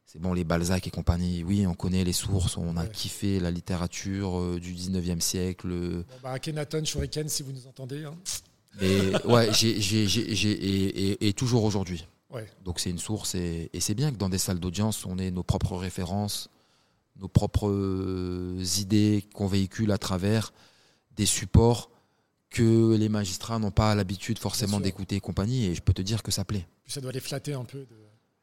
c'est bon, les Balzac et compagnie. Oui, on connaît les sources, on a Ouais. kiffé la littérature euh, du 19e siècle. Bon, bah, Akhenaton, Shuriken, si vous nous entendez. hein. Mais ouais, j'ai, j'ai, j'ai, j'ai- et, et- et toujours aujourd'hui. Ouais. Donc c'est une source et, et c'est bien que dans des salles d'audience, on ait nos propres références, nos propres euh, idées qu'on véhicule à travers des supports que les magistrats n'ont pas l'habitude forcément d'écouter et compagnie. Et je peux te dire que ça plaît. Ça doit les flatter un peu. De...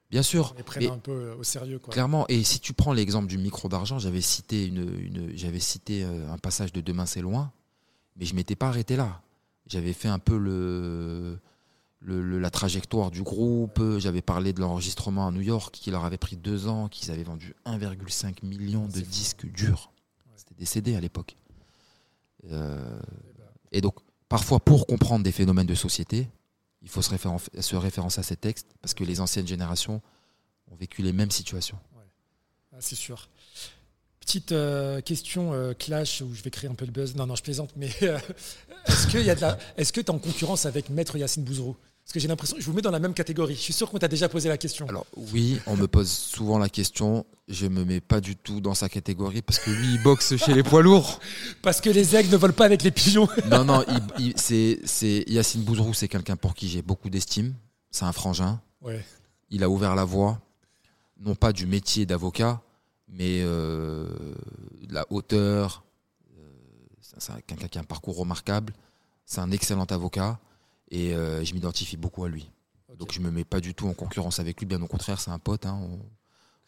Bien sûr. On les prenne un peu euh, au sérieux. Quoi. Clairement, et si tu prends l'exemple du micro d'argent, j'avais cité, une, une- j'avais cité euh, un passage de Demain c'est loin, mais je m'étais pas arrêté là. J'avais fait un peu le, le- le- la trajectoire du groupe, j'avais parlé de l'enregistrement à New York qui leur avait pris deux ans, qu'ils avaient vendu 1,5 million de disques durs. Ouais. C'était des CD à l'époque. Euh, et donc, parfois, pour comprendre des phénomènes de société, il faut se, référen- se référencer à ces textes parce que les anciennes générations ont vécu les mêmes situations. Ah, c'est sûr. Petite euh, question euh, clash où je vais créer un peu le buzz. Non, non, je plaisante, mais euh, <laughs> est-ce que tu es en concurrence avec Maître Yacine Bouzrou? Parce que j'ai l'impression, je vous mets dans la même catégorie. Je suis sûr qu'on t'a déjà posé la question. Alors oui, on me pose souvent la question. Je me mets pas du tout dans sa catégorie parce que lui, il boxe chez les poids lourds. <laughs> Parce que les aigles ne volent pas avec les pigeons. <laughs> Non, non, il- il- c'est, Yacine Bouzrou, c'est quelqu'un pour qui j'ai beaucoup d'estime. C'est un frangin. Ouais, Il a ouvert la voie, non pas du métier d'avocat, mais euh, de la hauteur. Euh, c'est c'est quelqu'un qui a un parcours remarquable. C'est un excellent avocat et euh, je m'identifie beaucoup à lui. Donc je me mets pas du tout en concurrence avec lui, bien au contraire, c'est un pote. hein.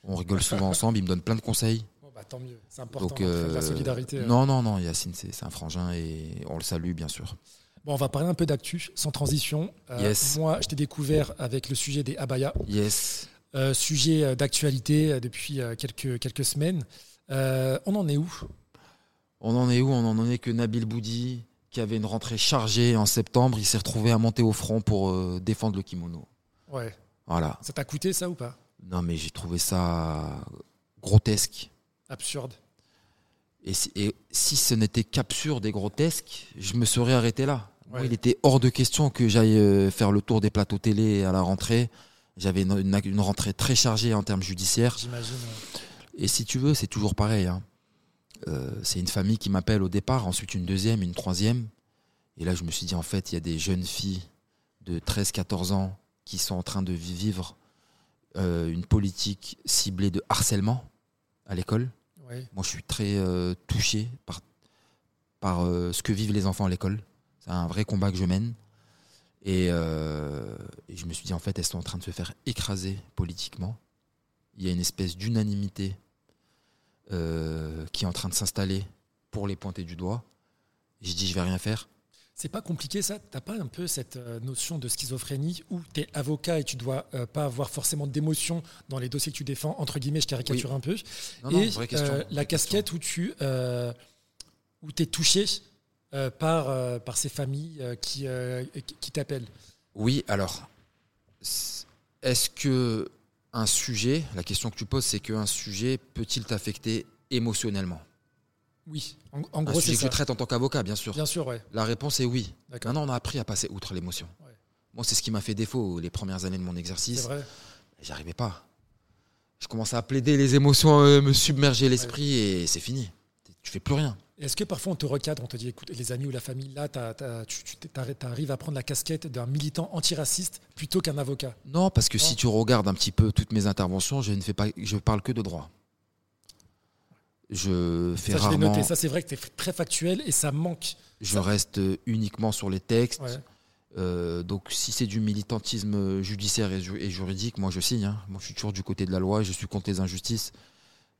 On, on rigole <laughs> souvent ensemble, il me donne plein de conseils. Bon, bah, tant mieux, c'est important. Donc hein, de la euh, solidarité. euh. non, non, non, Yacine, c'est un frangin et on le salue bien sûr. Bon, on va parler un peu d'actu, sans transition. Euh, Yes. Moi, je t'ai découvert avec le sujet des abayas, Yes. euh, sujet euh, d'actualité euh, depuis euh, quelques, quelques semaines. Euh, on en est où? On en est où? On en est que Nabil Boudi, qui avait une rentrée chargée en septembre, il s'est retrouvé à monter au front pour euh, défendre le kimono. Ouais. Voilà. Ça t'a coûté ça ou pas? Non, mais j'ai trouvé ça grotesque. Absurde. Et si, et si ce n'était qu'absurde et grotesque, je me serais arrêté là. Moi, il était hors de question que j'aille euh, faire le tour des plateaux télé à la rentrée. J'avais une, une- une rentrée très chargée en termes judiciaires. J'imagine. Et si tu veux, c'est toujours pareil. hein. Euh, c'est une famille qui m'appelle au départ, ensuite une deuxième, une troisième. Et là, je me suis dit, en fait, il y a des jeunes filles de 13-14 ans qui sont en train de vivre euh, une politique ciblée de harcèlement à l'école. Moi, je suis très euh, touché par, par ce que vivent les enfants à l'école. C'est un vrai combat que je mène. Et, et je me suis dit, en fait, elles sont en train de se faire écraser politiquement. Il y a une espèce d'unanimité euh, qui est en train de s'installer pour les pointer du doigt. Je dis, je vais rien faire. C'est pas compliqué ça? T'as pas un peu cette euh, notion de schizophrénie où tu es avocat et tu dois euh, pas avoir forcément d'émotion dans les dossiers que tu défends Entre guillemets, je caricature un peu. Non, non, et vraie question. vraie la question. casquette où tu où es touché par, par ces familles qui, qui- t'appellent. Oui, alors, est-ce que un sujet, la question que tu poses, c'est qu'un sujet peut-il t'affecter émotionnellement? Oui, en, en Un gros, c'est que ça. je traite en tant qu'avocat, bien sûr. Bien sûr, ouais. La réponse est oui. Maintenant, on a appris à passer outre l'émotion. Ouais. Moi, c'est ce qui m'a fait défaut les premières années de mon exercice. J'arrivais pas. Je commençais à plaider les émotions, euh, me submerger l'esprit et c'est fini. Tu fais plus rien. Est-ce que parfois on te recadre, on te dit écoute, les amis ou la famille, là, tu arrives à prendre la casquette d'un militant antiraciste plutôt qu'un avocat? Non, parce que Non. si tu regardes un petit peu toutes mes interventions, je ne fais pas, je parle que de droit. Je fais Ça, je rarement. noté. Ça, c'est vrai que tu es très factuel et ça manque. Je Ça- reste uniquement sur les textes. Ouais. Euh, donc si c'est du militantisme judiciaire et, juridique, moi je signe. Hein. Moi je suis toujours du côté de la loi je suis contre les injustices.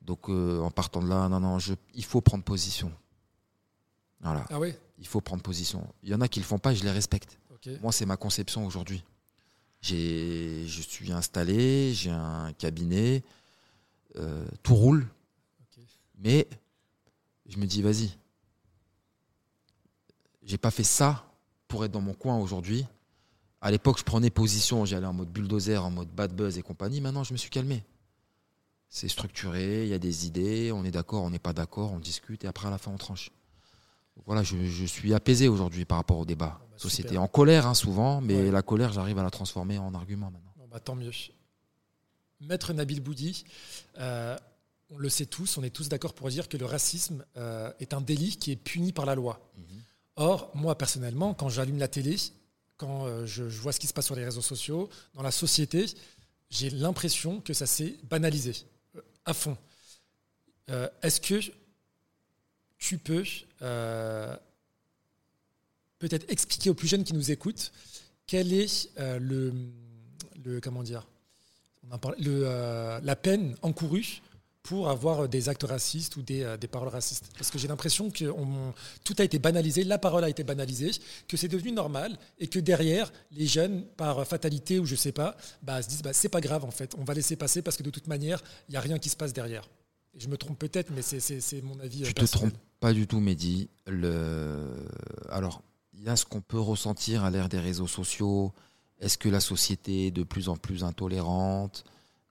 Donc euh, en partant de là, non, non, je, il faut prendre position. Voilà. Ah oui Il faut prendre position. Il y en a qui le font pas et je les respecte. Moi c'est ma conception aujourd'hui. je suis installé, j'ai un cabinet, euh, tout roule. Mais je me dis, vas-y. J'ai pas fait ça pour être dans mon coin aujourd'hui. À l'époque, je prenais position, j'allais en mode bulldozer, en mode bad buzz et compagnie. Maintenant, je me suis calmé. C'est structuré, il y a des idées, on est d'accord, on n'est pas d'accord, on discute et après, à la fin, on tranche. Voilà, je, suis apaisé aujourd'hui par rapport au débat. Bah, Société en colère, hein, souvent, mais la colère, j'arrive à la transformer en argument maintenant. bah, tant mieux. Maître Nabil Boudi, euh, on le sait tous, on est tous d'accord pour dire que le racisme euh, est un délit qui est puni par la loi. Mhm. Or, moi personnellement, quand j'allume la télé, quand euh, je, vois ce qui se passe sur les réseaux sociaux, dans la société, j'ai l'impression que ça s'est banalisé à fond. Est-ce que tu peux peut-être expliquer aux plus jeunes qui nous écoutent quel est le, le, comment dire on le, euh, la peine encourue pour avoir des actes racistes ou des, euh, des paroles racistes. Parce que j'ai l'impression que tout a été banalisé, la parole a été banalisée, que c'est devenu normal et que derrière, les jeunes, par fatalité ou je sais pas, bah, se disent bah, c'est pas grave en fait, on va laisser passer parce que de toute manière, il n'y a rien qui se passe derrière. je me trompe peut-être, mais c'est mon avis. Je ne te trompe pas du tout, Mehdi. Alors, il y a ce qu'on peut ressentir à l'ère des réseaux sociaux, est-ce que la société est de plus en plus intolérante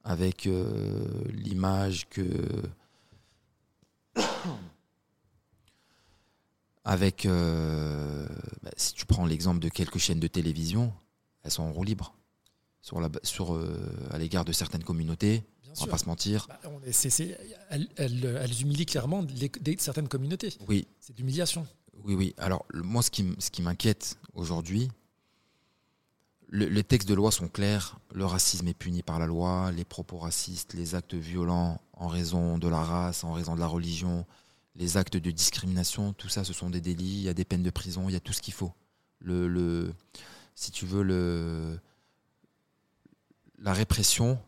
avec euh, l'image que... <coughs> avec, euh, bah, si tu prends l'exemple de quelques chaînes de télévision, elles sont en roue libre euh, à l'égard de certaines communautés. On va pas se mentir. Bah, elles, humilient clairement certaines communautés. Oui. C'est l'humiliation. Oui, oui. Alors, moi, ce qui, ce qui m'inquiète aujourd'hui, les textes de loi sont clairs. Le racisme est puni par la loi. Les propos racistes, les actes violents en raison de la race, en raison de la religion, les actes de discrimination, tout ça, ce sont des délits. Il y a des peines de prison, il y a tout ce qu'il faut. Le, si tu veux, le, la répression,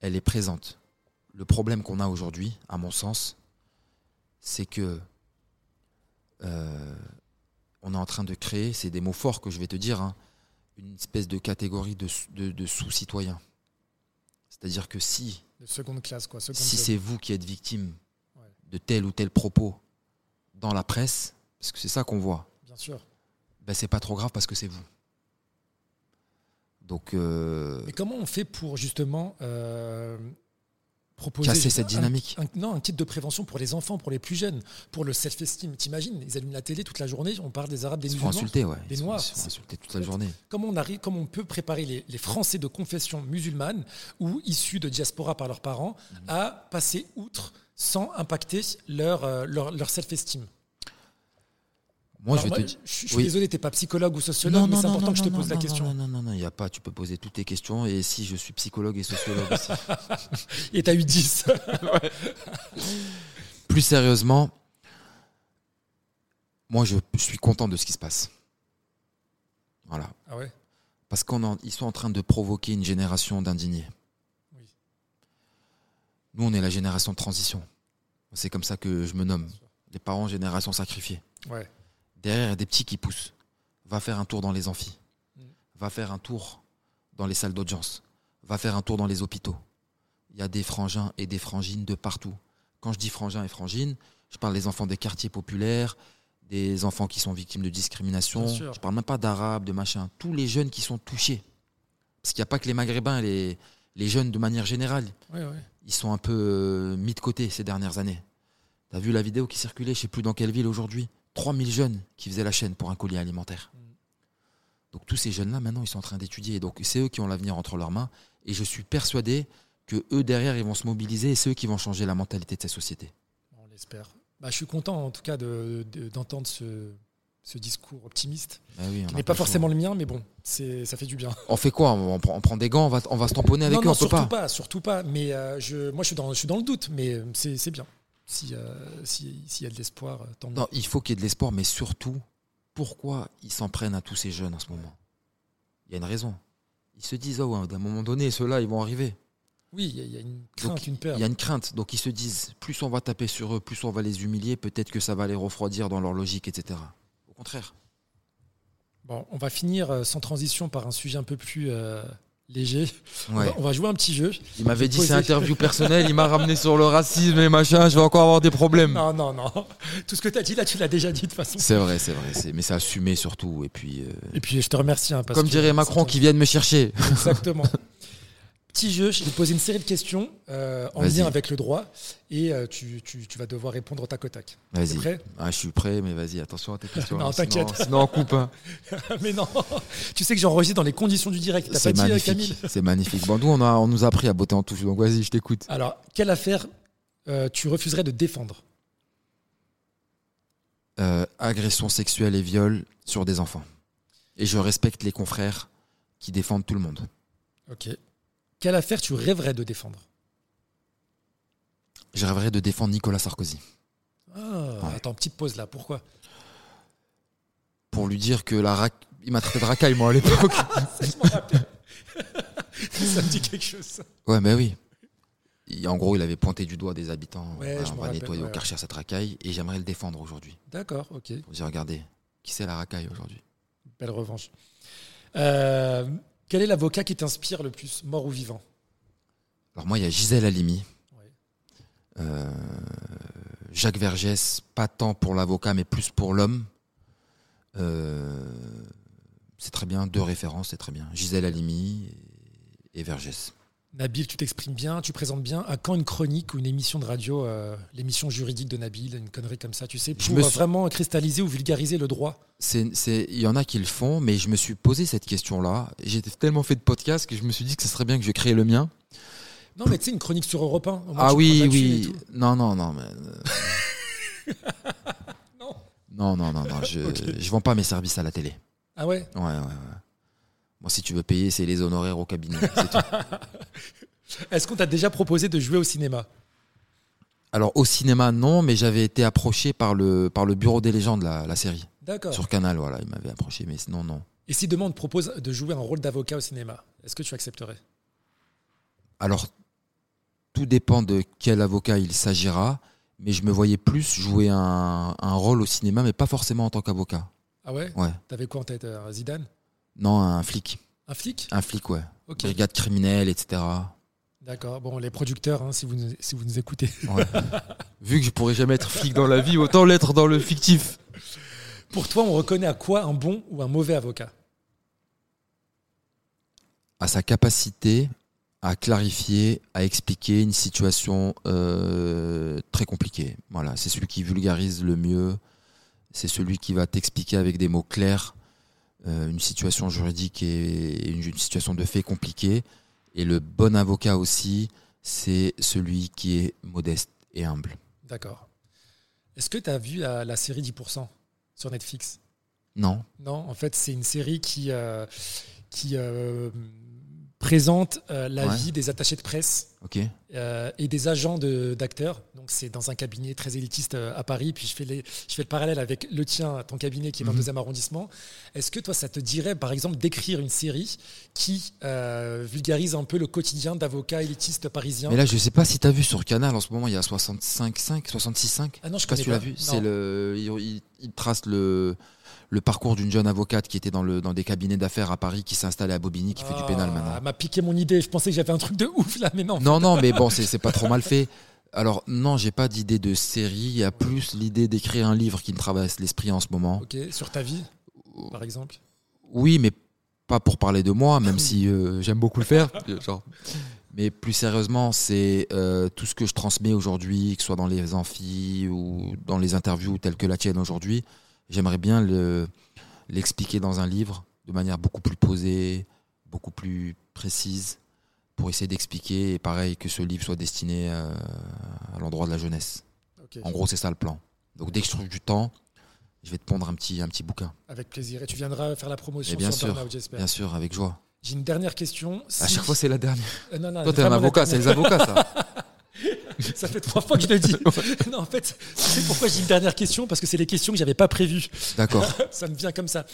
elle est présente. Le problème qu'on a aujourd'hui, à mon sens, c'est que euh, on est en train de créer, c'est des mots forts que je vais te dire, hein, une espèce de catégorie de, de, sous-citoyens. C'est-à-dire que si, seconde classe, quoi, si c'est vous qui êtes victime de tel ou tel propos dans la presse, parce que c'est ça qu'on voit, Bien sûr. Ben c'est pas trop grave parce que c'est vous. Donc, euh, Mais comment on fait pour justement euh, Casser cette dynamique. Un, non, un kit de prévention pour les enfants, pour les plus jeunes, pour le self-esteem? T'imagines, ils allument la télé toute la journée, on parle des Arabes, des musulmans, insulter, ouais. des Noirs. Ils insulter toute la journée. Comment on, arrive, comment on peut préparer les, Français de confession musulmane ou issus de diaspora par leurs parents mhm. à passer outre sans impacter leur, euh, leur, leur self-esteem? Moi, je, te... suis désolé, tu n'es pas psychologue ou sociologue, mais c'est important que je te pose la question. Non, non, non, il n'y a pas. Tu peux poser toutes tes questions. Et si je suis psychologue et sociologue aussi. <laughs> et tu as eu 10. <laughs> Plus sérieusement, moi, je suis content de ce qui se passe. Voilà. Ah ouais? Parce qu'ils sont en train de provoquer une génération d'indignés. Oui. Nous, on est la génération de transition. C'est comme ça que je me nomme. Les parents, génération sacrifiée. Ouais. Derrière, il y a des petits qui poussent. Va faire un tour dans les amphis. Mm. Va faire un tour dans les salles d'audience. Va faire un tour dans les hôpitaux. Il y a des frangins et des frangines de partout. Quand je dis frangins et frangines, je parle des enfants des quartiers populaires, des enfants qui sont victimes de discrimination. Je parle même pas d'arabes, de machin. Tous les jeunes qui sont touchés. Parce qu'il n'y a pas que les maghrébins, les, les jeunes de manière générale. Ils sont un peu euh, mis de côté ces dernières années. Tu as vu la vidéo qui circulait, je sais plus dans quelle ville aujourd'hui 3000 jeunes qui faisaient la chaîne pour un collier alimentaire. Donc tous ces jeunes-là, maintenant, ils sont en train d'étudier. Donc c'est eux qui ont l'avenir entre leurs mains. Et je suis persuadé que eux, derrière, ils vont se mobiliser et c'est eux qui vont changer la mentalité de cette société. On l'espère. Bah, je suis content, en tout cas, d'entendre ce, discours optimiste. Bah oui, qui n'est pas forcément le mien, mais bon, ça fait du bien. On fait quoi? On, prend, des gants, on va, on va se tamponner avec eux, on surtout pas. Surtout pas, mais euh, je, moi je suis, dans, je suis dans le doute, mais c'est bien. Euh, s'il si, y a de l'espoir, tant Non, il faut qu'il y ait de l'espoir, mais surtout, pourquoi ils s'en prennent à tous ces jeunes en ce moment? Il y a une raison. Ils se disent, oh, à un moment donné, ceux-là, ils vont arriver. Oui, il y, a une crainte, une peur. Il y a une crainte. Donc ils se disent, plus on va taper sur eux, plus on va les humilier, peut-être que ça va les refroidir dans leur logique, etc. Au contraire. Bon, on va finir euh, sans transition par un sujet un peu plus euh, léger. On, va, jouer un petit jeu. Il m'avait dit c'est interview <laughs> personnelle, il m'a ramené sur le racisme et machin, je vais encore avoir des problèmes. Non, non, non. Tout ce que tu as dit là, tu l'as déjà dit de toute façon. C'est vrai, c'est vrai. Mais c'est assumé surtout. Et puis, euh, et puis je te remercie. Hein, Comme dirait Macron, qui vienne me chercher. Exactement. <laughs> Petit jeu, je vais te poser une série de questions euh, en lien avec le droit et euh, tu, vas devoir répondre au tac au tac. Vas-y. prêt? Ah, Je suis prêt, mais vas-y, attention à tes questions. <laughs> non, t'inquiète. Sinon, on coupe. Hein. <laughs> mais non, tu sais que j'enregistre dans les conditions du direct. C'est euh, magnifique. C'est magnifique. Bon, nous, on, a, on nous a appris à botter en touche, donc vas-y, je t'écoute. Alors, quelle affaire tu refuserais de défendre? Agression sexuelle et viol sur des enfants. Et je respecte les confrères qui défendent tout le monde. Ok. Quelle affaire tu rêverais de défendre? Je rêverais de défendre Nicolas Sarkozy. Ah, Attends, petite pause là, pourquoi? Pour lui dire que la rac... il m'a traité de racaille moi à l'époque. <laughs> <laughs> ça me dit quelque chose. Ouais, mais oui. en gros, il avait pointé du doigt des habitants. on va nettoyer au Karcher cette racaille et j'aimerais le défendre aujourd'hui. D'accord, ok. Pour dire, regardez, qui c'est la racaille aujourd'hui? Belle revanche. Euh, quel est l'avocat qui t'inspire le plus, mort ou vivant? Alors moi, il y a Gisèle Halimi. Euh, Jacques Vergès, pas tant pour l'avocat, mais plus pour l'homme. Euh, c'est très bien, deux références, c'est très bien. Gisèle Halimi et Vergès. Nabil, tu t'exprimes bien, tu présentes bien. À quand une chronique ou une émission de radio, euh, l'émission juridique de Nabil, une connerie comme ça, tu sais, pour vraiment cristalliser ou vulgariser le droit? Il y en a qui le font, mais je me suis posé cette question-là. J'ai tellement fait de podcasts que je me suis dit que ce serait bien que je crée le mien. Non, mais tu sais, une chronique sur Europe 1. Ah oui, oui. Non, non, non. Mais... <laughs> non. Non, non, non, non. Je <laughs> ne vends pas mes services à la télé. Ah ouais? Ouais, ouais, ouais. Moi, si tu veux payer, c'est les honoraires au cabinet. <laughs> Est-ce qu'on t'a déjà proposé de jouer au cinéma? Alors, au cinéma, non, mais j'avais été approché par le, par le Bureau des légendes, la, la série. D'accord. Sur Canal, voilà, il m'avait approché, mais sinon, non. Et si demain on te propose de jouer un rôle d'avocat au cinéma, est-ce que tu accepterais? Alors, tout dépend de quel avocat il s'agira, mais je me voyais plus jouer un, un rôle au cinéma, mais pas forcément en tant qu'avocat. Ah ouais? Ouais. T'avais quoi en tête euh, Zidane? Non, un flic. Un flic Un flic, ouais. Okay. Brigade criminelle, etc. D'accord. Bon, les producteurs, hein, si, vous, si vous nous écoutez. <laughs> Vu que je pourrais jamais être flic dans la vie, autant l'être dans le fictif. Pour toi, on reconnaît à quoi un bon ou un mauvais avocat? À sa capacité à clarifier, à expliquer une situation euh, très compliquée. Voilà, c'est celui qui vulgarise le mieux. C'est celui qui va t'expliquer avec des mots clairs une situation juridique et une, situation de fait compliquée. Et le bon avocat aussi, c'est celui qui est modeste et humble. D'accord. Est-ce que tu as vu la, série 10% sur Netflix? Non. Non, en fait, c'est une série qui, euh, qui euh, présente euh, la vie des attachés de presse euh, et des agents d'acteurs. Donc c'est dans un cabinet très élitiste euh, à Paris. Puis je fais, les, je fais le parallèle avec le tien, ton cabinet qui est dans le mhm. deuxième arrondissement. Est-ce que toi, ça te dirait, par exemple, d'écrire une série qui vulgarise un peu le quotidien d'avocats élitistes parisiens Mais là, je ne sais pas si tu as vu sur Canal, en ce moment, il y a 65.5, 66.5. Ah non, je sais pas si tu l'as vu. C'est le, il trace le le parcours d'une jeune avocate qui était dans, le, dans des cabinets d'affaires à Paris, qui s'est installée à Bobigny, qui fait du pénal maintenant. Elle m'a piqué mon idée. Je pensais que j'avais un truc de ouf là, mais non. Non, non, mais bon, c'est pas trop mal fait. Alors non, j'ai pas d'idée de série. Il y a plus l'idée d'écrire un livre qui me traverse l'esprit en ce moment. Ok, sur ta vie, par exemple. Oui, mais pas pour parler de moi, même <laughs> si euh, j'aime beaucoup le faire. Genre. Mais plus sérieusement, c'est euh, tout ce que je transmets aujourd'hui, que ce soit dans les amphis ou dans les interviews telles que la tienne aujourd'hui. J'aimerais bien l'expliquer dans un livre de manière beaucoup plus posée, beaucoup plus précise, pour essayer d'expliquer, et pareil, que ce livre soit destiné à, l'endroit de la jeunesse. En gros, c'est ça le plan. Donc dès que je trouve du temps, je vais te pondre un petit, un petit bouquin. Avec plaisir. Et tu viendras faire la promotion bien sur sûr, j'espère. Bien sûr, avec joie. J'ai une dernière question. À chaque fois, c'est la dernière. Euh, Toi, t'es un avocat, c'est les avocats, ça. <laughs> <laughs> Ça fait trois fois que je le dis. <laughs> non, en fait, c'est pourquoi j'ai une dernière question? Parce que c'est les questions que j'avais pas prévues. D'accord. <laughs> ça me vient comme ça.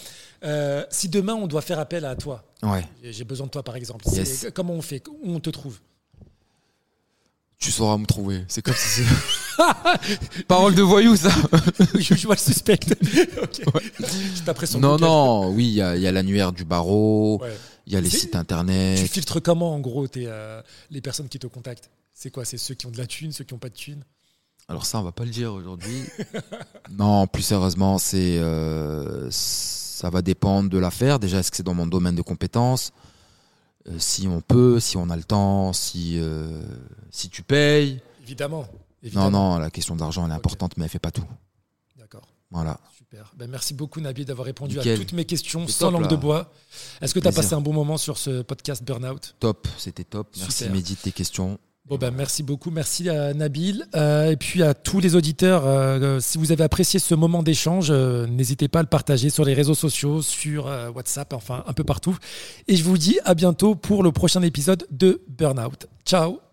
Euh, si demain on doit faire appel à toi, Ouais. j'ai besoin de toi par exemple. Yes. Comment on fait? Où on te trouve? Tu sauras me trouver. C'est comme si. Parole de voyou, ça. je, je vois le suspect. Non, non. Oui, il y a, l'annuaire du barreau. Ouais. Il y a les sites Tu internet. filtres comment en gros tes, euh, les personnes qui te contactent? C'est quoi C'est ceux qui ont de la thune, ceux qui n'ont pas de thune? Alors ça, on va pas le dire aujourd'hui. <laughs> non, plus sérieusement, c'est euh, ça va dépendre de l'affaire. Déjà, est-ce que c'est dans mon domaine de compétences Euh, Si on peut, si on a le temps, si euh, si tu payes. Évidemment. Non, évidemment. non, la question d'argent elle est importante, mais elle fait pas tout. D'accord. Voilà. Super. Ben, merci beaucoup Nabil d'avoir répondu à toutes mes questions sans top, langue là. de bois. Est-ce que tu as passé un bon moment sur ce podcast Burnout? Top, c'était top. Merci. Mehdi de tes questions. Bon ben merci beaucoup, merci à Nabil Euh, et puis à tous les auditeurs. euh, euh, si vous avez apprécié ce moment d'échange, n'hésitez pas à le partager sur les réseaux sociaux, sur WhatsApp, enfin un peu partout. Et je vous dis à bientôt pour le prochain épisode de Burnout. Ciao